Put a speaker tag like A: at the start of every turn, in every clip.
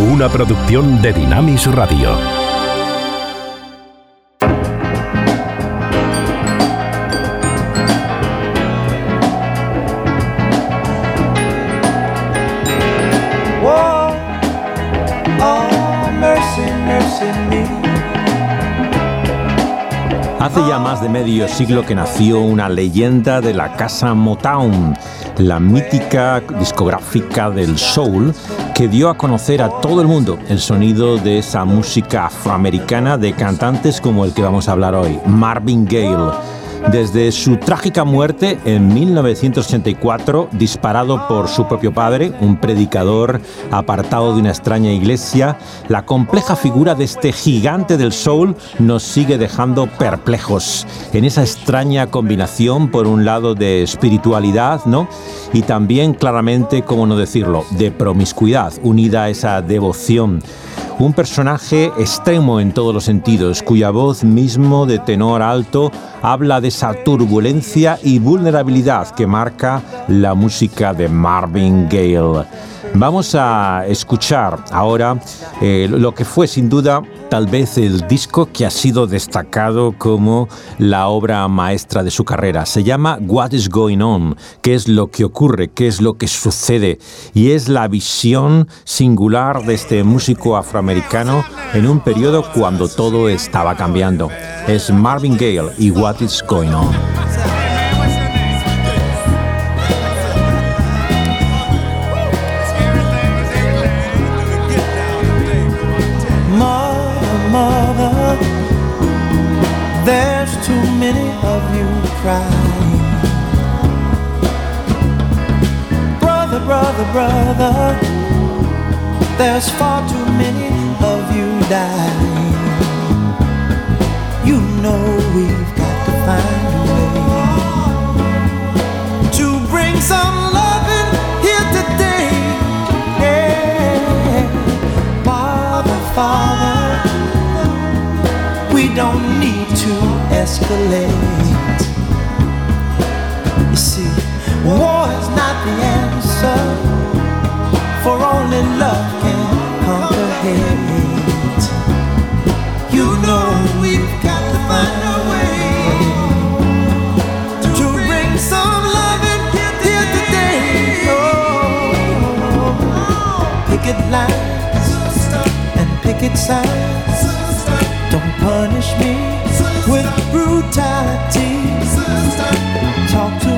A: una producción de Dinamis Radio.
B: Hace ya más de medio siglo que nació una leyenda de la casa Motown, la mítica discográfica del soul que dio a conocer a todo el mundo el sonido de esa música afroamericana de cantantes como el que vamos a hablar hoy, Marvin Gaye desde su trágica muerte en 1984, disparado por su propio padre, un predicador apartado de una extraña iglesia, la compleja figura de este gigante del soul nos sigue dejando perplejos en esa extraña combinación, por un lado, de espiritualidad, ¿no? Y también, claramente, cómo no decirlo, de promiscuidad, unida a esa devoción un personaje extremo en todos los sentidos, cuya voz mismo de tenor alto habla de esa turbulencia y vulnerabilidad que marca la música de Marvin Gaye. Vamos a escuchar ahora eh, lo que fue sin duda tal vez el disco que ha sido destacado como la obra maestra de su carrera. Se llama What is Going On, qué es lo que ocurre, qué es lo que sucede. Y es la visión singular de este músico afroamericano en un periodo cuando todo estaba cambiando. Es Marvin Gaye y What is Going On.
C: There's far too many of you die. You know we've got to find a way to bring some loving here today. Yeah. Father, Father, we don't need to escalate. War is picket lines and picket signs. Don't punish me with brutality. Talk to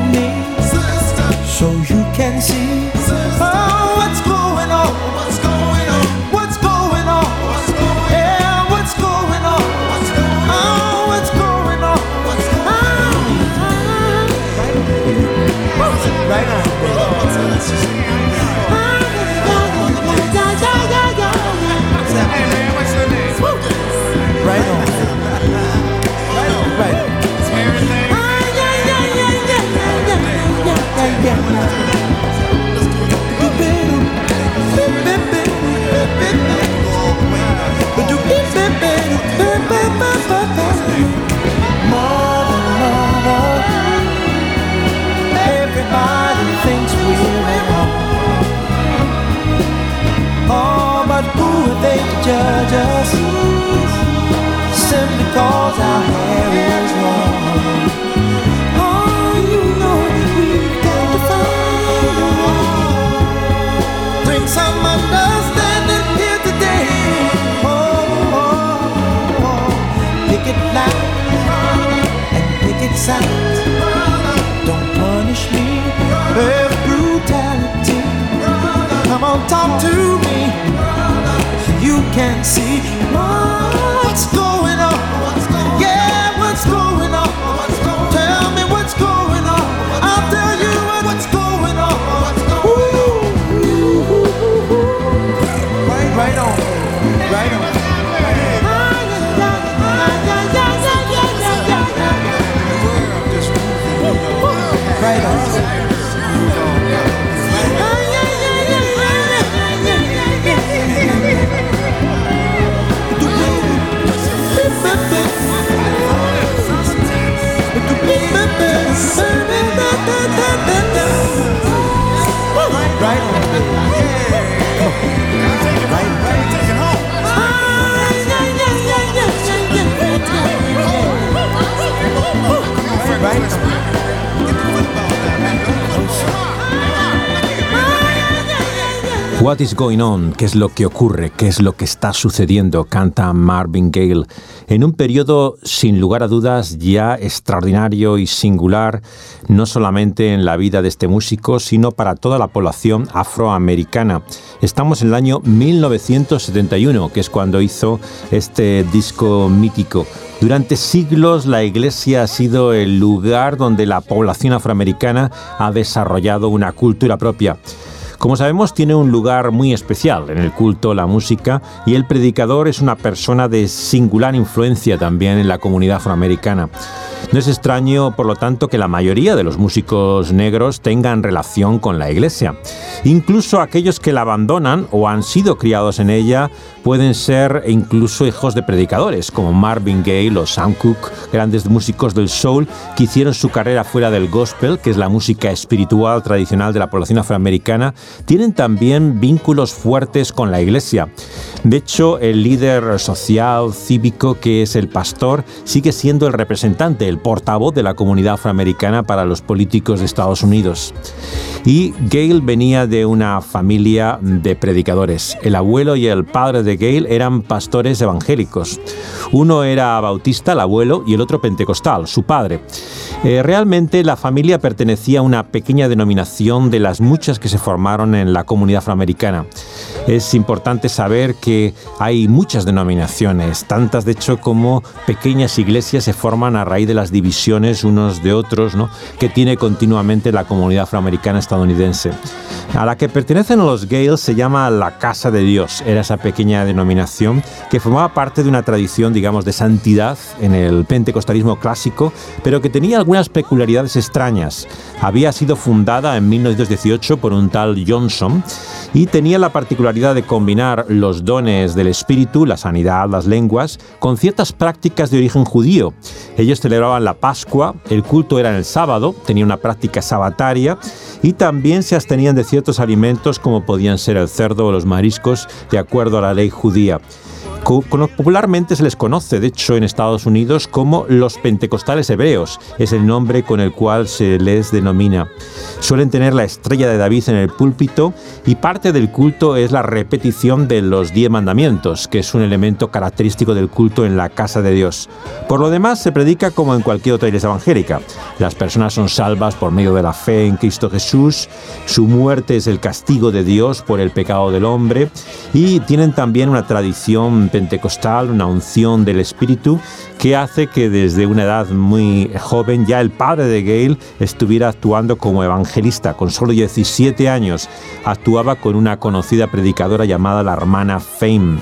C: us simply cause our. Oh, you know we've got to find a some understanding here today. Oh, it and pick it sound. Don't punish me with brutality. Come on, talk to me you can see what's going on. Yeah, what's going on?
B: What is going on? ¿Qué es lo que ocurre? ¿Qué es lo que está sucediendo? Canta Marvin Gaye en un periodo sin lugar a dudas ya extraordinario y singular, no solamente en la vida de este músico, sino para toda la población afroamericana. Estamos en el año 1971, que es cuando hizo este disco mítico. Durante siglos la iglesia ha sido el lugar donde la población afroamericana ha desarrollado una cultura propia. Como sabemos, tiene un lugar muy especial en el culto, la música, y el predicador es una persona de singular influencia también en la comunidad afroamericana. No es extraño, por lo tanto, que la mayoría de los músicos negros tengan relación con la iglesia. Incluso aquellos que la abandonan o han sido criados en ella pueden ser incluso hijos de predicadores, como Marvin Gaye o Sam Cooke, grandes músicos del soul que hicieron su carrera fuera del gospel, que es la música espiritual tradicional de la población afroamericana, tienen también vínculos fuertes con la iglesia. De hecho, el líder social, cívico, que es el pastor, sigue siendo el representante, el portavoz de la comunidad afroamericana para los políticos de Estados Unidos. Y Gale venía de una familia de predicadores. El abuelo y el padre de Gale eran pastores evangélicos. Uno era bautista, el abuelo, y el otro pentecostal, su padre. Eh, realmente la familia pertenecía a una pequeña denominación de las muchas que se formaron en la comunidad afroamericana. Es importante saber que hay muchas denominaciones, tantas de hecho como pequeñas iglesias se forman a raíz de las divisiones unos de otros ¿no? que tiene continuamente la comunidad afroamericana estadounidense. A la que pertenecen los Gales se llama la Casa de Dios. Era esa pequeña denominación que formaba parte de una tradición, digamos, de santidad en el pentecostalismo clásico, pero que tenía algunas peculiaridades extrañas. Había sido fundada en 1918 por un tal Johnson y tenía la particularidad de combinar los dones del espíritu, la sanidad, las lenguas, con ciertas prácticas de origen judío. Ellos celebraban la Pascua, el culto era en el sábado, tenía una práctica sabataria y también se abstenían de ciertos alimentos como podían ser el cerdo o los mariscos de acuerdo a la ley judía. Popularmente se les conoce, de hecho, en Estados Unidos como los pentecostales hebreos, es el nombre con el cual se les denomina. Suelen tener la estrella de David en el púlpito y parte del culto es la repetición de los diez mandamientos, que es un elemento característico del culto en la casa de Dios. Por lo demás, se predica como en cualquier otra iglesia evangélica. Las personas son salvas por medio de la fe en Cristo Jesús, su muerte es el castigo de Dios por el pecado del hombre y tienen también una tradición pentecostal, una unción del Espíritu, que hace que desde una edad muy joven ya el padre de Gail estuviera actuando como evangelista. Con solo 17 años actuaba con una conocida predicadora llamada la hermana Fame.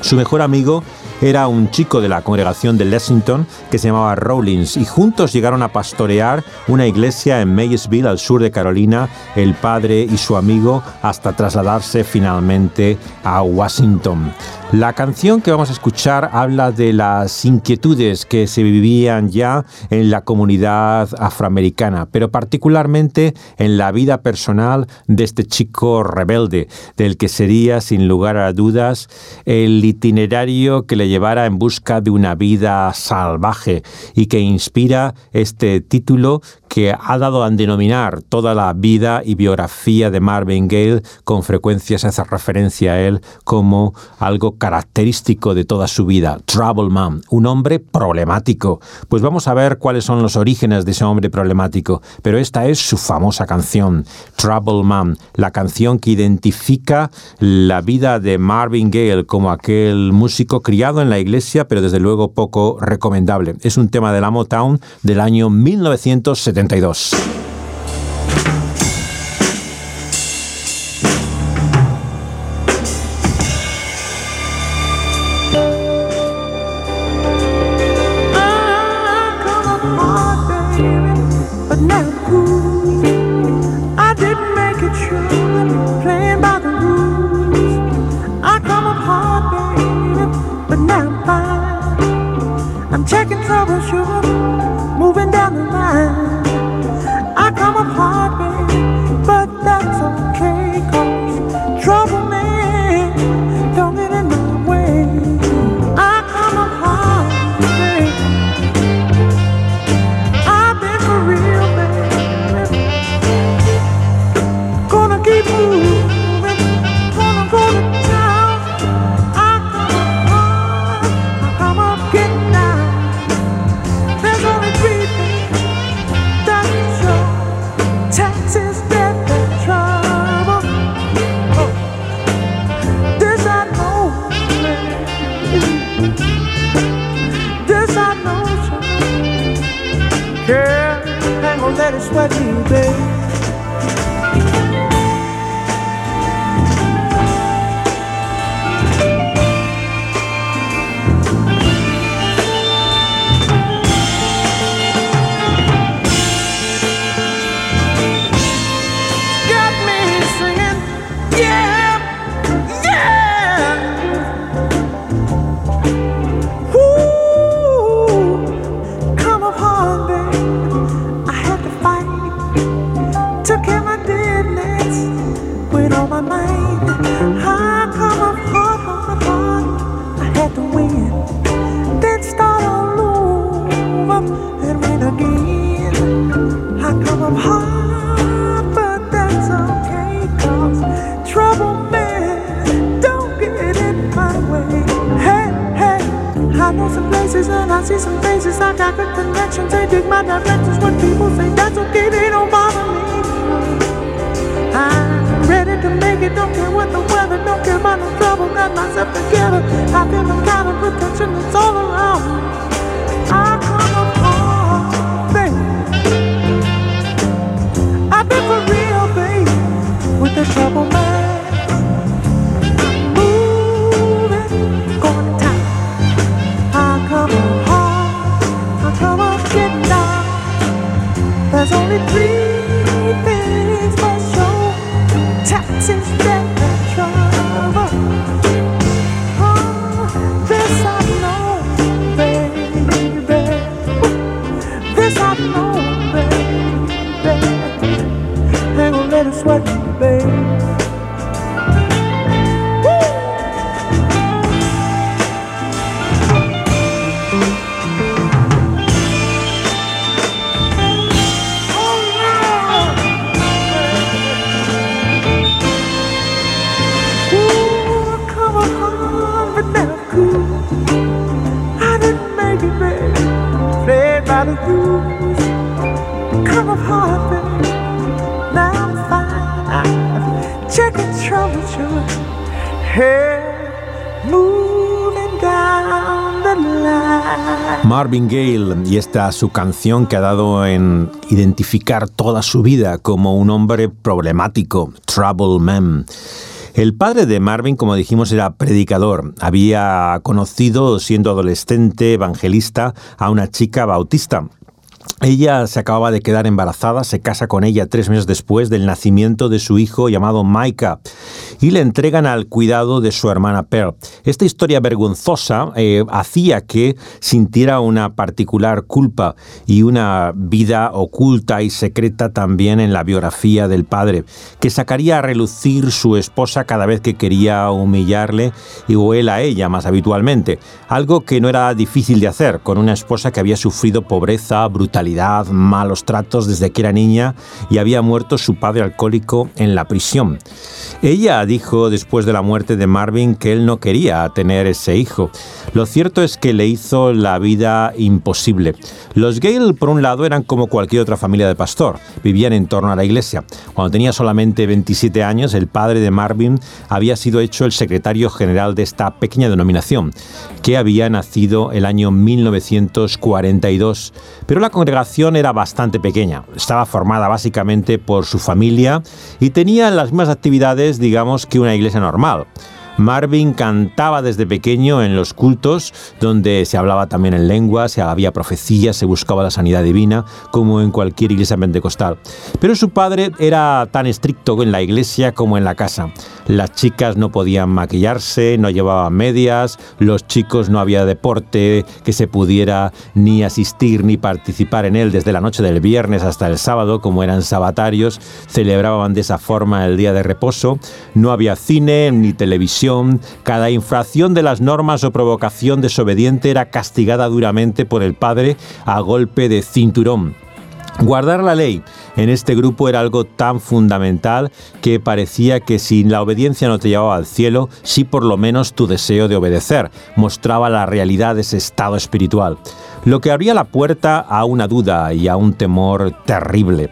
B: Su mejor amigo era un chico de la congregación de Lexington que se llamaba Rawlins y juntos llegaron a pastorear una iglesia en Maysville, al sur de Carolina, el padre y su amigo, hasta trasladarse finalmente a Washington. La canción que vamos a escuchar habla de las inquietudes que se vivían ya en la comunidad afroamericana, pero particularmente en la vida personal de este chico rebelde, del que sería, sin lugar a dudas, el itinerario que le llevara en busca de una vida salvaje y que inspira este título que ha dado a denominar toda la vida y biografía de Marvin Gaye, con frecuencia se hace referencia a él como algo característico de toda su vida, Trouble Man, un hombre problemático. Pues vamos a ver cuáles son los orígenes de ese hombre problemático, pero esta es su famosa canción, Trouble Man, la canción que identifica la vida de Marvin Gaye como aquel músico criado en la iglesia, pero desde luego poco recomendable. Es un tema de la Motown del año 1970. 72.
C: Care what the weather, don't about no trouble. Got myself together. I feel the kind of protection that's all around me. I come. I've been for real, with trouble, man. There's only three
B: Marvin Gaye y esta su canción que ha dado en identificar toda su vida como un hombre problemático, Trouble Man. El padre de Marvin, como dijimos, era predicador. Había conocido, siendo adolescente, evangelista, a una chica bautista. Ella se acababa de quedar embarazada, se casa con ella tres meses después del nacimiento de su hijo llamado Micah y le entregan al cuidado de su hermana Pearl. Esta historia vergonzosa eh, hacía que sintiera una particular culpa y una vida oculta y secreta también en la biografía del padre, que sacaría a relucir su esposa cada vez que quería humillarle y o a ella más habitualmente, algo que no era difícil de hacer con una esposa que había sufrido pobreza, brutalidad, malos tratos desde que era niña y había muerto su padre alcohólico en la prisión. Ella dijo después de la muerte de Marvin que él no quería tener ese hijo. Lo cierto es que le hizo la vida imposible. Los Gale, por un lado, eran como cualquier otra familia de pastor, vivían en torno a la iglesia. Cuando tenía solamente 27 años, el padre de Marvin había sido hecho el secretario general de esta pequeña denominación, que había nacido el año 1942. Pero la congregación era bastante pequeña, estaba formada básicamente por su familia y tenía las mismas actividades, digamos, que una iglesia normal. Marvin cantaba desde pequeño en los cultos, donde se hablaba también en lengua, se había profecías, se buscaba la sanidad divina, como en cualquier iglesia pentecostal. Pero su padre era tan estricto en la iglesia como en la casa. Las chicas no podían maquillarse, no llevaban medias, los chicos no había deporte que se pudiera ni asistir ni participar en él desde la noche del viernes hasta el sábado, como eran sabatarios, celebraban de esa forma el día de reposo, no había cine ni televisión, cada infracción de las normas o provocación desobediente era castigada duramente por el padre a golpe de cinturón. Guardar la ley en este grupo era algo tan fundamental que parecía que si la obediencia no te llevaba al cielo, sí por lo menos tu deseo de obedecer mostraba la realidad de ese estado espiritual, lo que abría la puerta a una duda y a un temor terrible.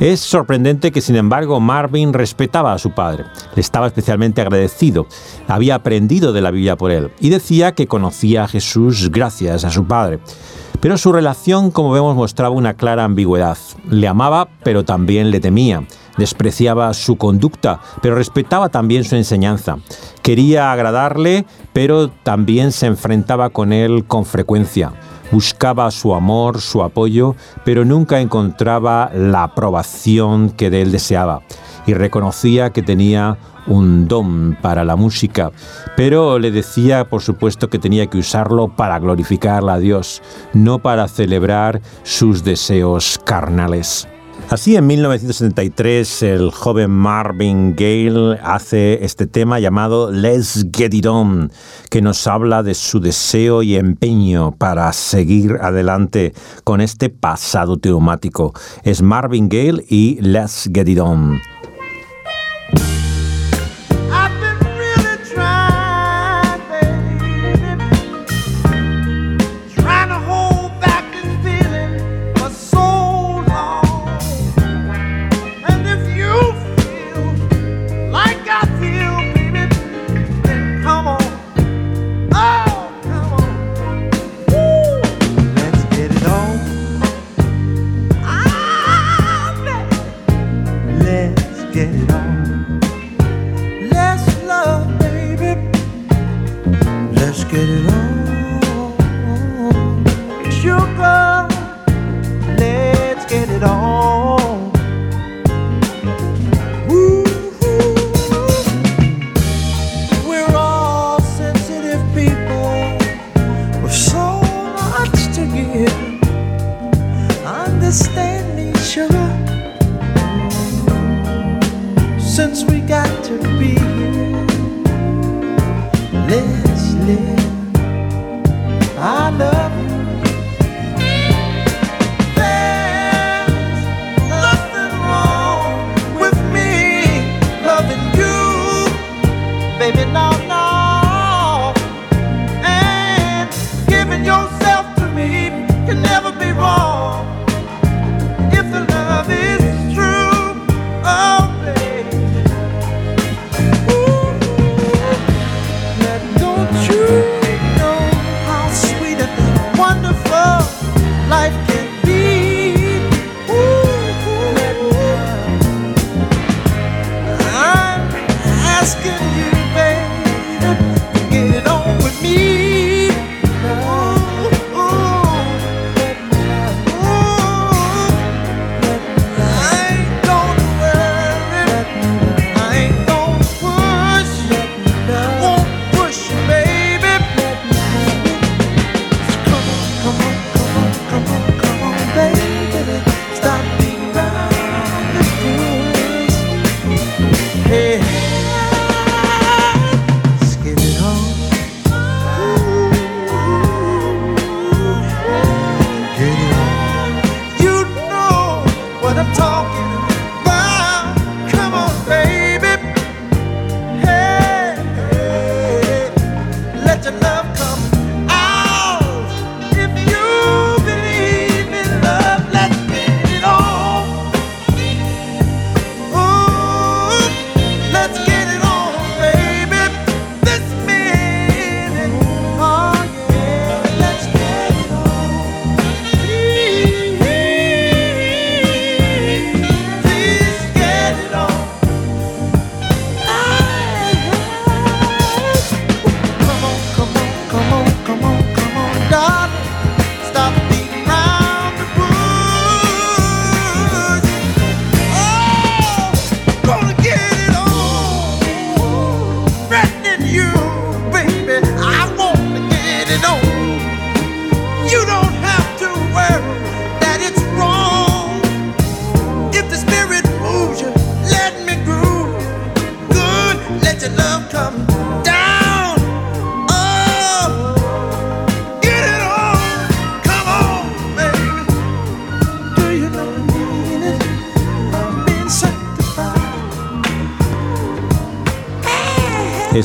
B: Es sorprendente que, sin embargo, Marvin respetaba a su padre, le estaba especialmente agradecido, había aprendido de la Biblia por él y decía que conocía a Jesús gracias a su padre. Pero su relación, como vemos, mostraba una clara ambigüedad. Le amaba, pero también le temía. Despreciaba su conducta, pero respetaba también su enseñanza. Quería agradarle, pero también se enfrentaba con él con frecuencia buscaba su amor, su apoyo, pero nunca encontraba la aprobación que de él deseaba y reconocía que tenía un don para la música, pero le decía, por supuesto, que tenía que usarlo para glorificar a Dios, no para celebrar sus deseos carnales. Así, en 1973, el joven Marvin Gaye hace este tema llamado Let's Get It On, que nos habla de su deseo y empeño para seguir adelante con este pasado traumático. Es Marvin Gaye y Let's Get It On.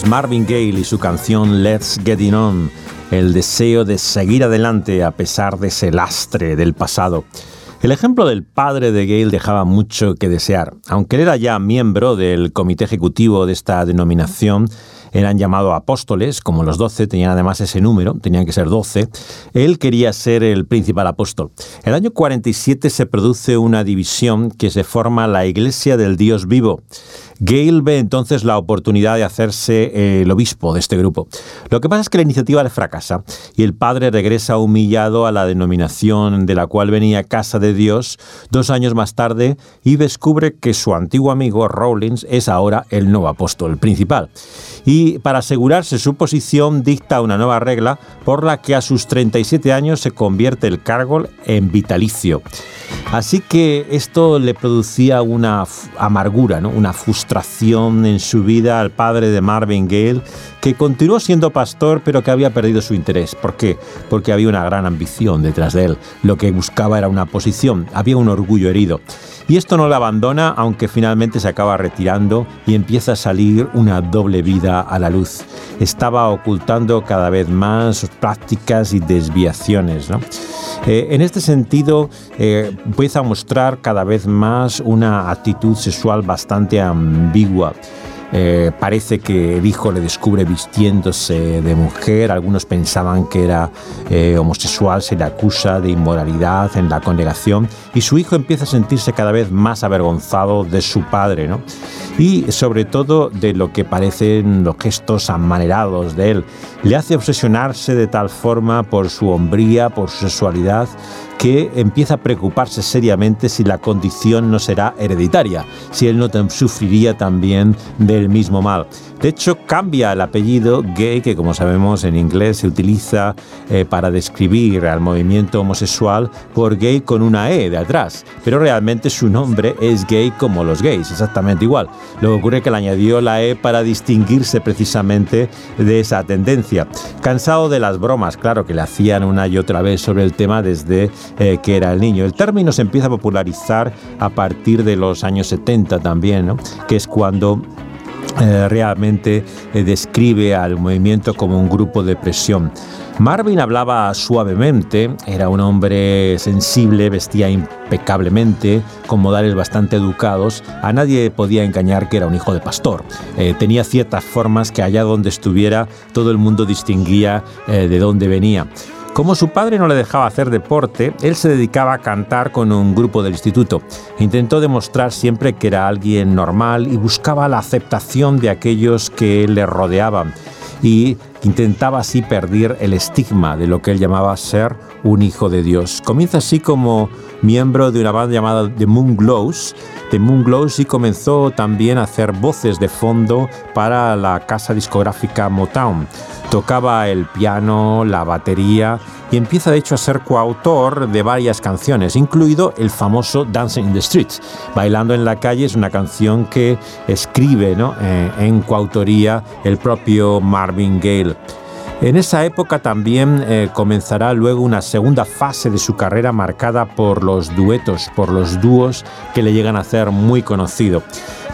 B: Marvin Gaye y su canción Let's Get It On, el deseo de seguir adelante a pesar de ese lastre del pasado. El ejemplo del padre de Gale dejaba mucho que desear. Aunque él era ya miembro del comité ejecutivo de esta denominación, eran llamados apóstoles, como los doce, tenían además ese número, tenían que ser doce, él quería ser el principal apóstol. El año 47 se produce una división que se forma la Iglesia del Dios vivo. Gale ve entonces la oportunidad de hacerse eh, el obispo de este grupo. Lo que pasa es que la iniciativa le fracasa y el padre regresa humillado a la denominación de la cual venía Casa de Dios dos años más tarde y descubre que su antiguo amigo Rawlins es ahora el nuevo apóstol principal. Y para asegurarse su posición dicta una nueva regla por la que a sus 37 años se convierte el cargo en vitalicio. Así que esto le producía una amargura, ¿no? una frustración en su vida al padre de Marvin Gale, que continuó siendo pastor pero que había perdido su interés. ¿Por qué? Porque había una gran ambición detrás de él. Lo que buscaba era una posición, había un orgullo herido. Y esto no le abandona, aunque finalmente se acaba retirando y empieza a salir una doble vida a la luz. Estaba ocultando cada vez más prácticas y desviaciones. Eh, en este sentido, eh, empieza a mostrar cada vez más una actitud sexual bastante ambigua. Eh, parece que el hijo le descubre vistiéndose de mujer, algunos pensaban que era eh, homosexual, se le acusa de inmoralidad en la congregación y su hijo empieza a sentirse cada vez más avergonzado de su padre, ¿no? y sobre todo de lo que parecen los gestos amanerados de él. Le hace obsesionarse de tal forma por su hombría, por su sexualidad, que empieza a preocuparse seriamente si la condición no será hereditaria, si él no sufriría también del mismo mal. De hecho, cambia el apellido gay, que como sabemos en inglés se utiliza eh, para describir al movimiento homosexual, por gay con una E de atrás. Pero realmente su nombre es gay como los gays, exactamente igual. Lo que ocurre es que le añadió la E para distinguirse precisamente de esa tendencia. Cansado de las bromas, claro, que le hacían una y otra vez sobre el tema desde eh, que era el niño. El término se empieza a popularizar a partir de los años 70 también, que es cuando eh, realmente eh, describe al movimiento como un grupo de presión. Marvin hablaba suavemente, era un hombre sensible, vestía impecablemente, con modales bastante educados. A nadie podía engañar que era un hijo de pastor. tenía ciertas formas que allá donde estuviera todo el mundo distinguía de dónde venía. Como su padre no le dejaba hacer deporte, él se dedicaba a cantar con un grupo del instituto. Intentó demostrar siempre que era alguien normal y buscaba la aceptación de aquellos que le rodeaban intentaba así perder el estigma de lo que él llamaba ser un hijo de Dios. Comienza así como miembro de una banda llamada The Moon Glows. The Moon Glows y comenzó también a hacer voces de fondo para la casa discográfica Motown. Tocaba el piano, la batería y empieza de hecho a ser coautor de varias canciones, incluido el famoso Dancing in the Streets. Bailando en la calle es una canción que escribe eh, en coautoría el propio Marvin Gaye. En esa época también eh, comenzará luego una segunda fase de su carrera marcada por los duetos, por los dúos que le llegan a hacer muy conocido.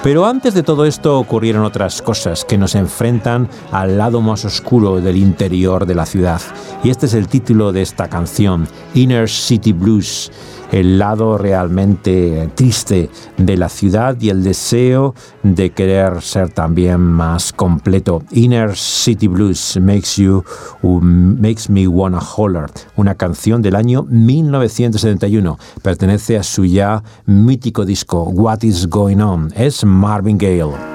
B: Pero antes de todo esto ocurrieron otras cosas que nos enfrentan al lado más oscuro del interior de la ciudad. Y este es el título de esta canción, Inner City Blues el lado realmente triste de la ciudad y el deseo de querer ser también más completo. Inner City Blues makes you makes me wanna holler, una canción del año 1971. Pertenece a su ya mítico disco What is Going On. Es Marvin Gaye.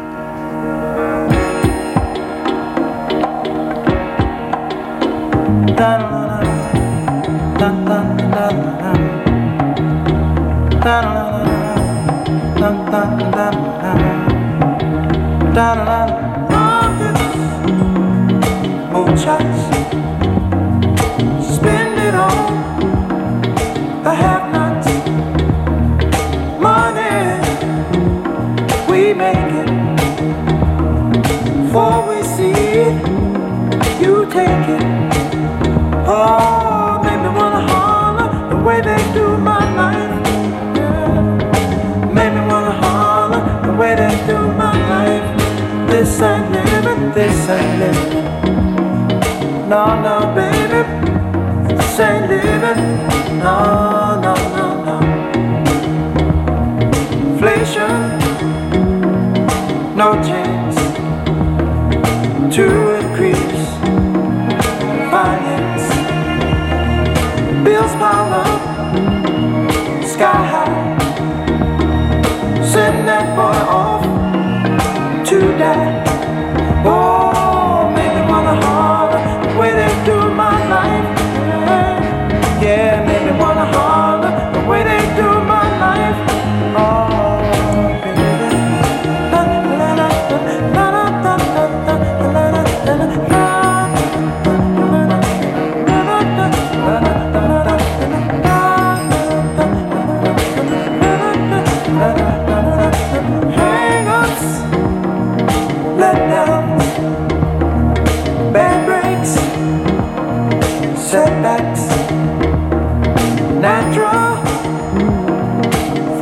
C: we make it. Before we see it, you take it. Oh, make me wanna holler the way they do my life. Yeah. Make me wanna holler the way they do my life. This ain't living, this ain't living. No, no, baby, this ain't living. No.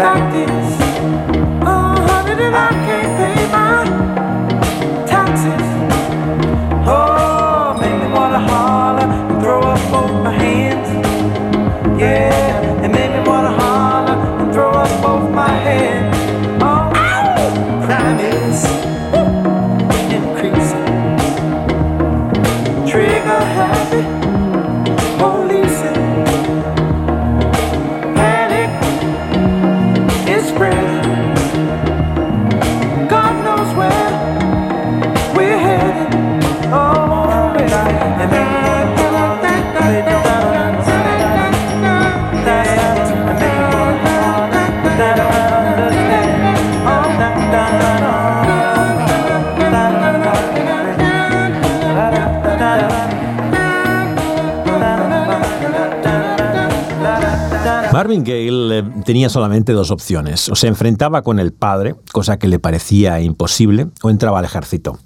C: Practice.
B: Marvin Gale tenía solamente dos opciones. O se enfrentaba con el padre, cosa que le parecía imposible, o entraba al ejército.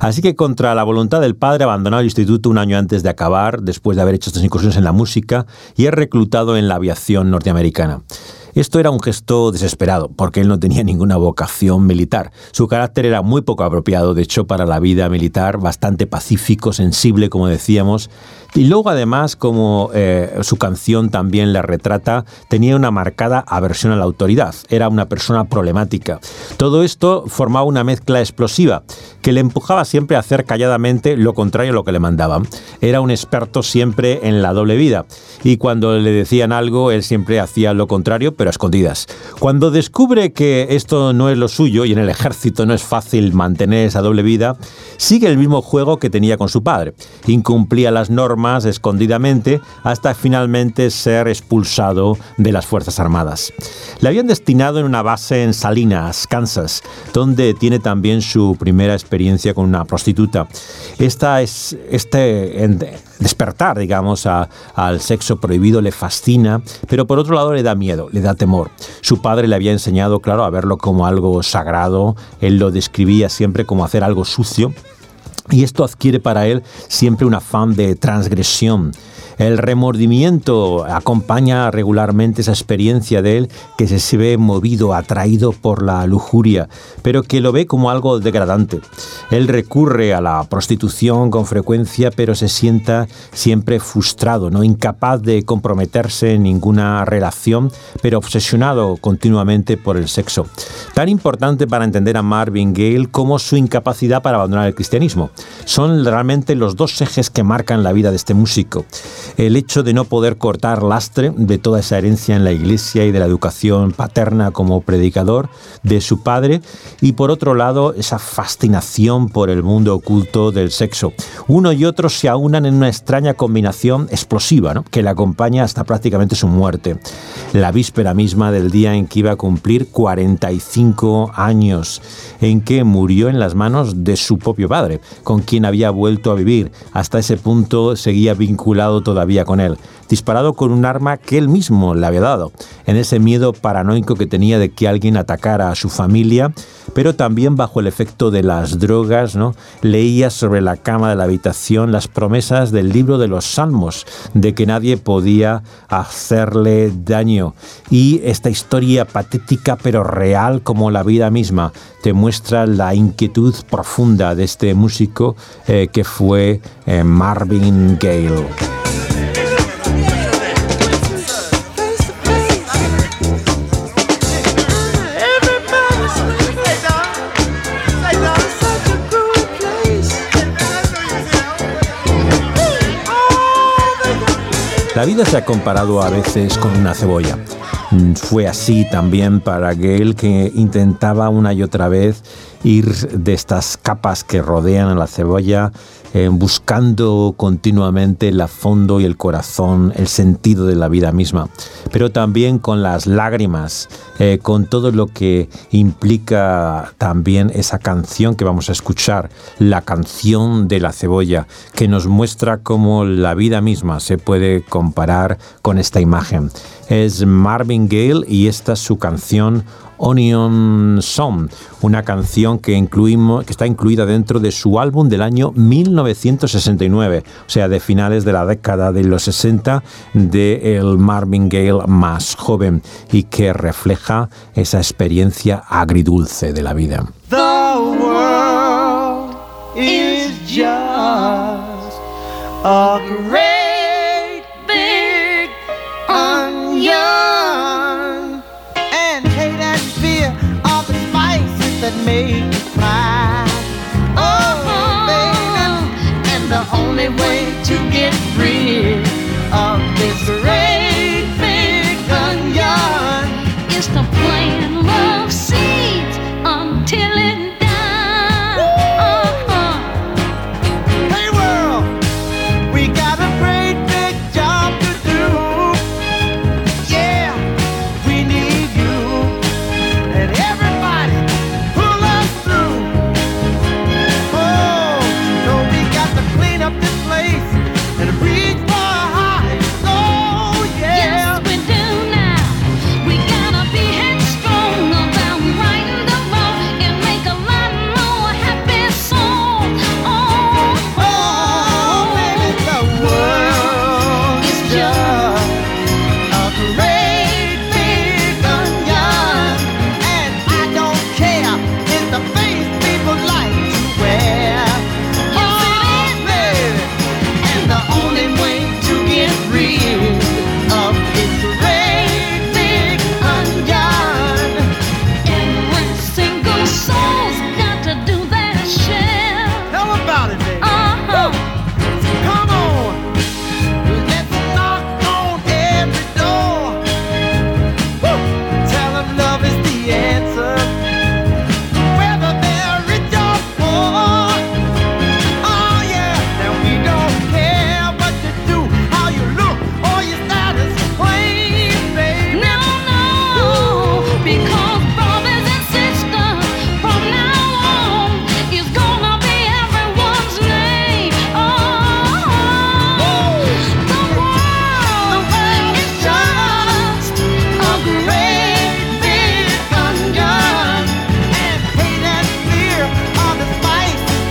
B: Así que contra la voluntad del padre abandonó el instituto un año antes de acabar, después de haber hecho estas incursiones en la música, y es reclutado en la aviación norteamericana. Esto era un gesto desesperado, porque él no tenía ninguna vocación militar. Su carácter era muy poco apropiado, de hecho, para la vida militar, bastante pacífico, sensible, como decíamos, y luego además, como eh, su canción también la retrata, tenía una marcada aversión a la autoridad, era una persona problemática. Todo esto formaba una mezcla explosiva que le empujaba siempre a hacer calladamente lo contrario a lo que le mandaban. Era un experto siempre en la doble vida y cuando le decían algo, él siempre hacía lo contrario, pero a escondidas. Cuando descubre que esto no es lo suyo y en el ejército no es fácil mantener esa doble vida, sigue el mismo juego que tenía con su padre. Incumplía las normas escondidamente hasta finalmente ser expulsado de las Fuerzas Armadas. Le habían destinado en una base en Salinas, Kansas, donde tiene también su primera experiencia con una prostituta. Esta es, este despertar, digamos, al sexo prohibido le fascina, pero por otro lado le da miedo, le da temor. Su padre le había enseñado, claro, a verlo como algo sagrado, él lo describía siempre como hacer algo sucio, y esto adquiere para él siempre un afán de transgresión, el remordimiento acompaña regularmente esa experiencia de él que se ve movido, atraído por la lujuria, pero que lo ve como algo degradante. Él recurre a la prostitución con frecuencia, pero se sienta siempre frustrado, no incapaz de comprometerse en ninguna relación, pero obsesionado continuamente por el sexo. Tan importante para entender a Marvin Gale como su incapacidad para abandonar el cristianismo. Son realmente los dos ejes que marcan la vida de este músico el hecho de no poder cortar lastre de toda esa herencia en la iglesia y de la educación paterna como predicador de su padre y por otro lado esa fascinación por el mundo oculto del sexo. Uno y otro se aunan en una extraña combinación explosiva que le acompaña hasta prácticamente su muerte. La víspera misma del día en que iba a cumplir 45 años, en que murió en las manos de su propio padre, con quien había vuelto a vivir. Hasta ese punto seguía vinculado todavía todavía con él, disparado con un arma que él mismo le había dado, en ese miedo paranoico que tenía de que alguien atacara a su familia, pero también bajo el efecto de las drogas, ¿no? leía sobre la cama de la habitación las promesas del libro de los Salmos, de que nadie podía hacerle daño. Y esta historia patética pero real como la vida misma te muestra la inquietud profunda de este músico eh, que fue eh, Marvin Gale. La vida se ha comparado a veces con una cebolla. Mm, fue así también para Gale que intentaba una y otra vez ir de estas capas que rodean a la cebolla eh, buscando continuamente el fondo y el corazón, el sentido de la vida misma, pero también con las lágrimas, eh, con todo lo que implica también esa canción que vamos a escuchar, la canción de la cebolla, que nos muestra cómo la vida misma se puede comparar con esta imagen. Es Marvin Gale y esta es su canción Onion Song, una canción que, incluimos, que está incluida dentro de su álbum del año 1969, o sea, de finales de la década de los 60 de el Marvin Gale más joven y que refleja esa experiencia agridulce de la vida. The world is just a great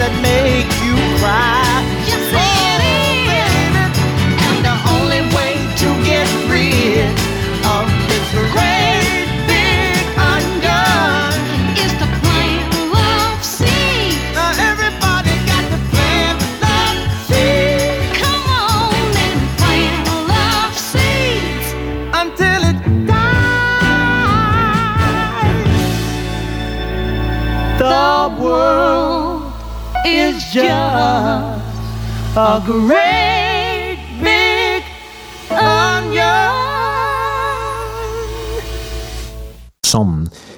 B: that make you cry.
C: A great big onion.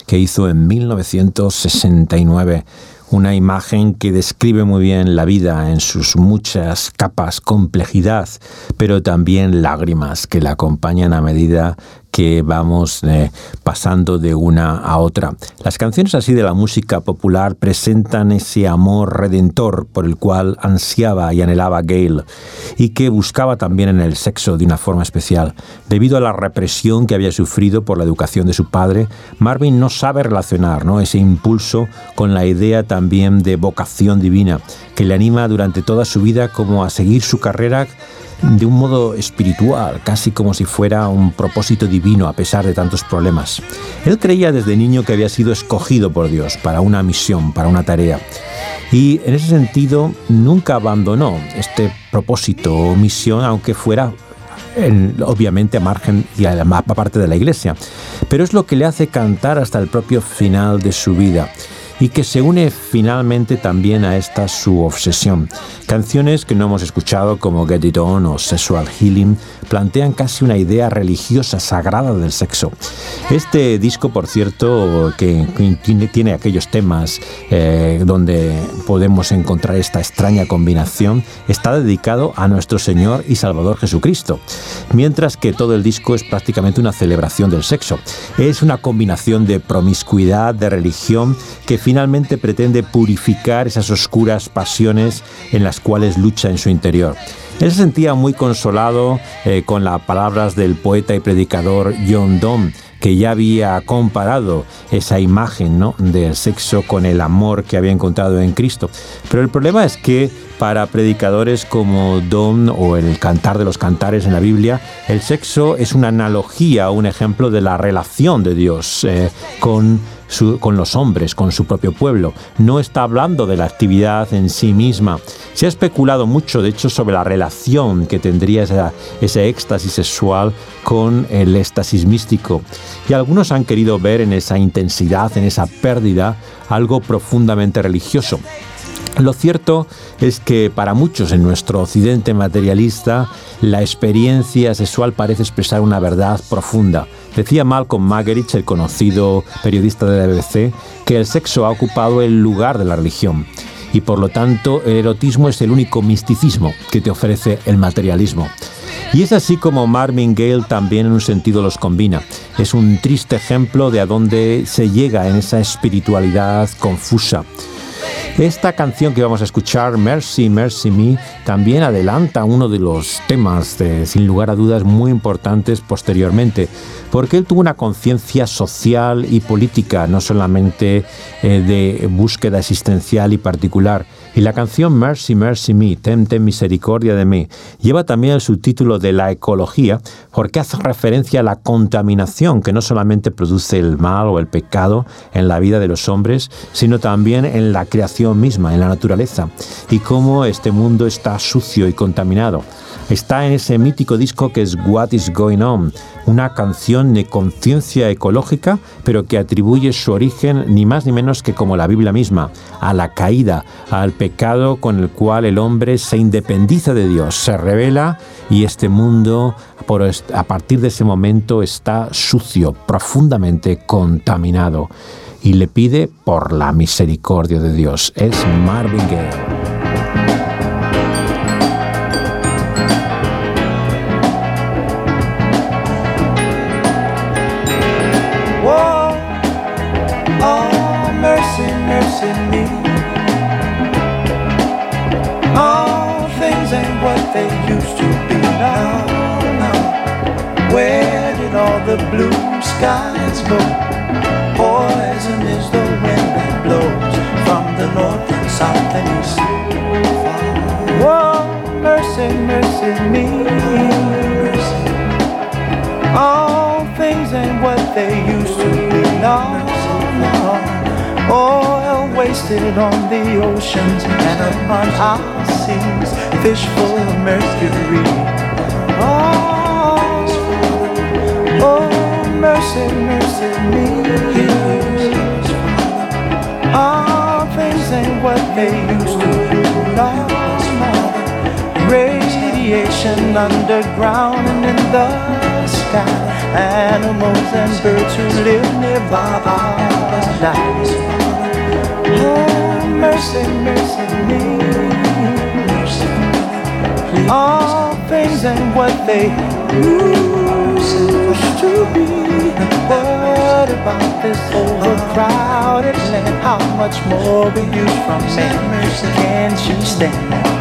B: Que hizo en 1969 una imagen que describe muy bien la vida en sus muchas capas, complejidad, pero también lágrimas que la acompañan a medida que vamos eh, pasando de una a otra. Las canciones así de la música popular presentan ese amor redentor por el cual ansiaba y anhelaba Gail y que buscaba también en el sexo de una forma especial. Debido a la represión que había sufrido por la educación de su padre, Marvin no sabe relacionar ¿no? ese impulso con la idea también de vocación divina que le anima durante toda su vida como a seguir su carrera de un modo espiritual, casi como si fuera un propósito divino a pesar de tantos problemas. Él creía desde niño que había sido escogido por Dios para una misión, para una tarea. Y en ese sentido nunca abandonó este propósito o misión, aunque fuera obviamente a margen y a parte de la iglesia. Pero es lo que le hace cantar hasta el propio final de su vida y que se une finalmente también a esta su obsesión. Canciones que no hemos escuchado como Get It On o Sexual Healing plantean casi una idea religiosa sagrada del sexo. Este disco, por cierto, que tiene, aquellos temas eh, donde podemos encontrar esta extraña combinación, está dedicado a nuestro Señor y Salvador Jesucristo, mientras que todo el disco es prácticamente una celebración del sexo. Es una combinación de promiscuidad, de religión, que finalmente pretende purificar esas oscuras pasiones en las cuales lucha en su interior. Él se sentía muy consolado eh, con las palabras del poeta y predicador John Donne, que ya había comparado esa imagen ¿no? del sexo con el amor que había encontrado en Cristo. Pero el problema es que para predicadores como Don o el cantar de los cantares en la Biblia, el sexo es una analogía, un ejemplo de la relación de Dios eh, con con los hombres, con su propio pueblo. No está hablando de la actividad en sí misma. Se ha especulado mucho, de hecho, sobre la relación que tendría ese éxtasis sexual con el éxtasis místico. Y algunos han querido ver en esa intensidad, en esa pérdida, algo profundamente religioso. Lo cierto es que para muchos en nuestro occidente materialista, la experiencia sexual parece expresar una verdad profunda. Decía Malcolm Magerich, el conocido periodista de la BBC, que el sexo ha ocupado el lugar de la religión y por lo tanto el erotismo es el único misticismo que te ofrece el materialismo. Y es así como Marvin Gale también en un sentido los combina. Es un triste ejemplo de a dónde se llega en esa espiritualidad confusa. Esta canción que vamos a escuchar, Mercy, Mercy Me, también adelanta uno de los temas, sin lugar a dudas, muy importantes posteriormente, porque él tuvo una conciencia social y política, no solamente eh, de búsqueda existencial y particular, y la canción Mercy, Mercy Me, Ten, Ten Misericordia de mí, lleva también el subtítulo de la ecología porque hace referencia a la contaminación que no solamente produce el mal o el pecado en la vida de los hombres, sino también en la creación misma, en la naturaleza, y cómo este mundo está sucio y contaminado. Está en ese mítico disco que es What is Going On, una canción de conciencia ecológica, pero que atribuye su origen ni más ni menos que como la Biblia misma, a la caída, al pecado con el cual el hombre se independiza de Dios, se revela y este mundo a partir de ese momento está sucio, profundamente contaminado y le pide por la misericordia de Dios. Es Marvin Gaye.
C: The blue skies go. Poison is the wind that blows from the north and south and east. Oh, mercy, mercy me. All things ain't what they used to be. No, no. Oil wasted on the oceans and upon our seas. Fish full of mercury. Oh, Oh, mercy, mercy me. All things ain't what they used to be. No. ocean, underground, and in the sky. Animals and birds who live nearby are alive. Oh, mercy, mercy All things and what they used to be. What about this overcrowded land? How much more will you from me? Can't you stand?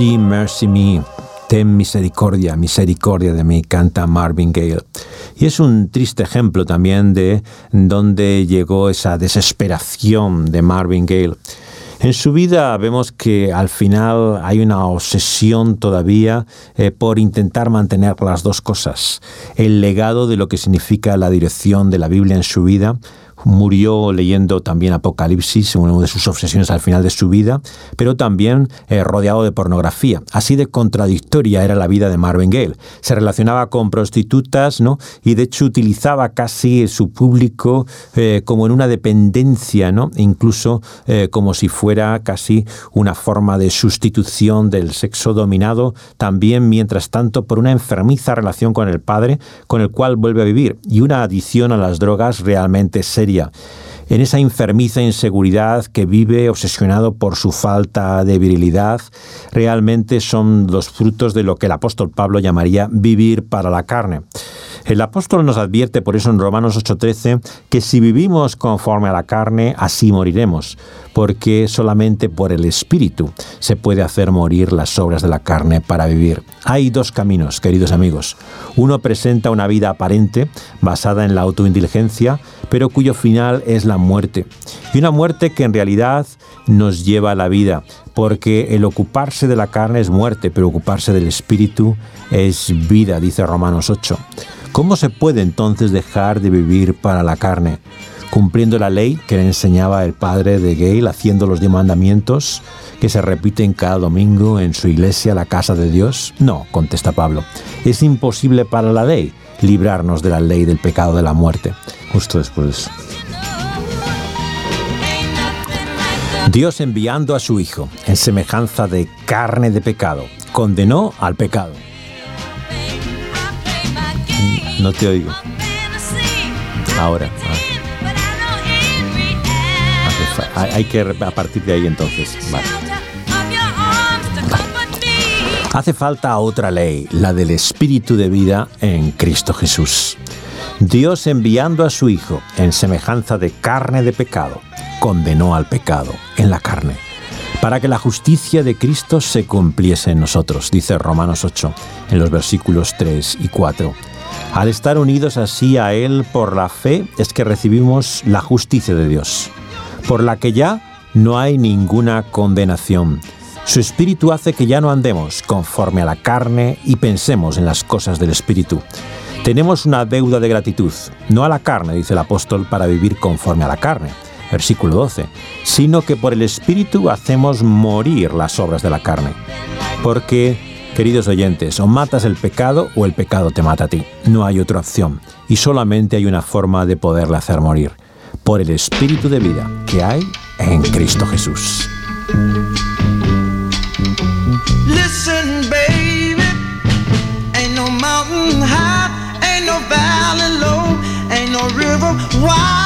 B: Mercy, mercy me. Ten misericordia, misericordia de mí, canta Marvin Gaye. Y es un triste ejemplo también de dónde llegó esa desesperación de Marvin Gaye. En su vida vemos que al final hay una obsesión todavía eh, por intentar mantener las dos cosas. El legado de lo que significa la dirección de la Biblia en su vida, murió leyendo también Apocalipsis, una de sus obsesiones al final de su vida, pero también eh, rodeado de pornografía. Así de contradictoria era la vida de Marvin Gaye. Se relacionaba con prostitutas, ¿no? Y de hecho utilizaba casi su público eh, como en una dependencia, ¿no? Incluso eh, como si fuera casi una forma de sustitución del sexo dominado, también mientras tanto por una enfermiza relación con el padre, con el cual vuelve a vivir, y una adición a las drogas realmente seria 利亚。En esa enfermiza inseguridad que vive obsesionado por su falta de virilidad, realmente son los frutos de lo que el apóstol Pablo llamaría vivir para la carne. El apóstol nos advierte por eso en Romanos 8:13 que si vivimos conforme a la carne, así moriremos, porque solamente por el Espíritu se puede hacer morir las obras de la carne para vivir. Hay dos caminos, queridos amigos. Uno presenta una vida aparente, basada en la autoindulgencia, pero cuyo final es la muerte. Y una muerte que en realidad nos lleva a la vida, porque el ocuparse de la carne es muerte, pero ocuparse del Espíritu es vida, dice Romanos 8. ¿Cómo se puede entonces dejar de vivir para la carne? Cumpliendo la ley que le enseñaba el padre de Gale, haciendo los diez mandamientos que se repiten cada domingo en su iglesia, la casa de Dios? No, contesta Pablo. Es imposible para la ley librarnos de la ley del pecado de la muerte. Justo después. Dios enviando a su Hijo en semejanza de carne de pecado, condenó al pecado no te oigo. Ahora. Ah. Hay que a partir de ahí entonces. Hace falta otra ley, la del espíritu de vida en Cristo Jesús. Dios enviando a su Hijo en semejanza de carne de pecado, condenó al pecado en la carne, para que la justicia de Cristo se cumpliese en nosotros, dice Romanos 8, en los versículos 3 y 4. Al estar unidos así a Él por la fe es que recibimos la justicia de Dios, por la que ya no hay ninguna condenación. Su Espíritu hace que ya no andemos conforme a la carne y pensemos en las cosas del Espíritu. Tenemos una deuda de gratitud, no a la carne, dice el apóstol, para vivir conforme a la carne. Versículo 12, sino que por el Espíritu hacemos morir las obras de la carne. Porque, queridos oyentes, o matas el pecado o el pecado te mata a ti. No hay otra opción y solamente hay una forma de poderle hacer morir, por el Espíritu de vida que hay en Cristo Jesús.
C: Listen, baby, no mountain high, no valley low, no river wide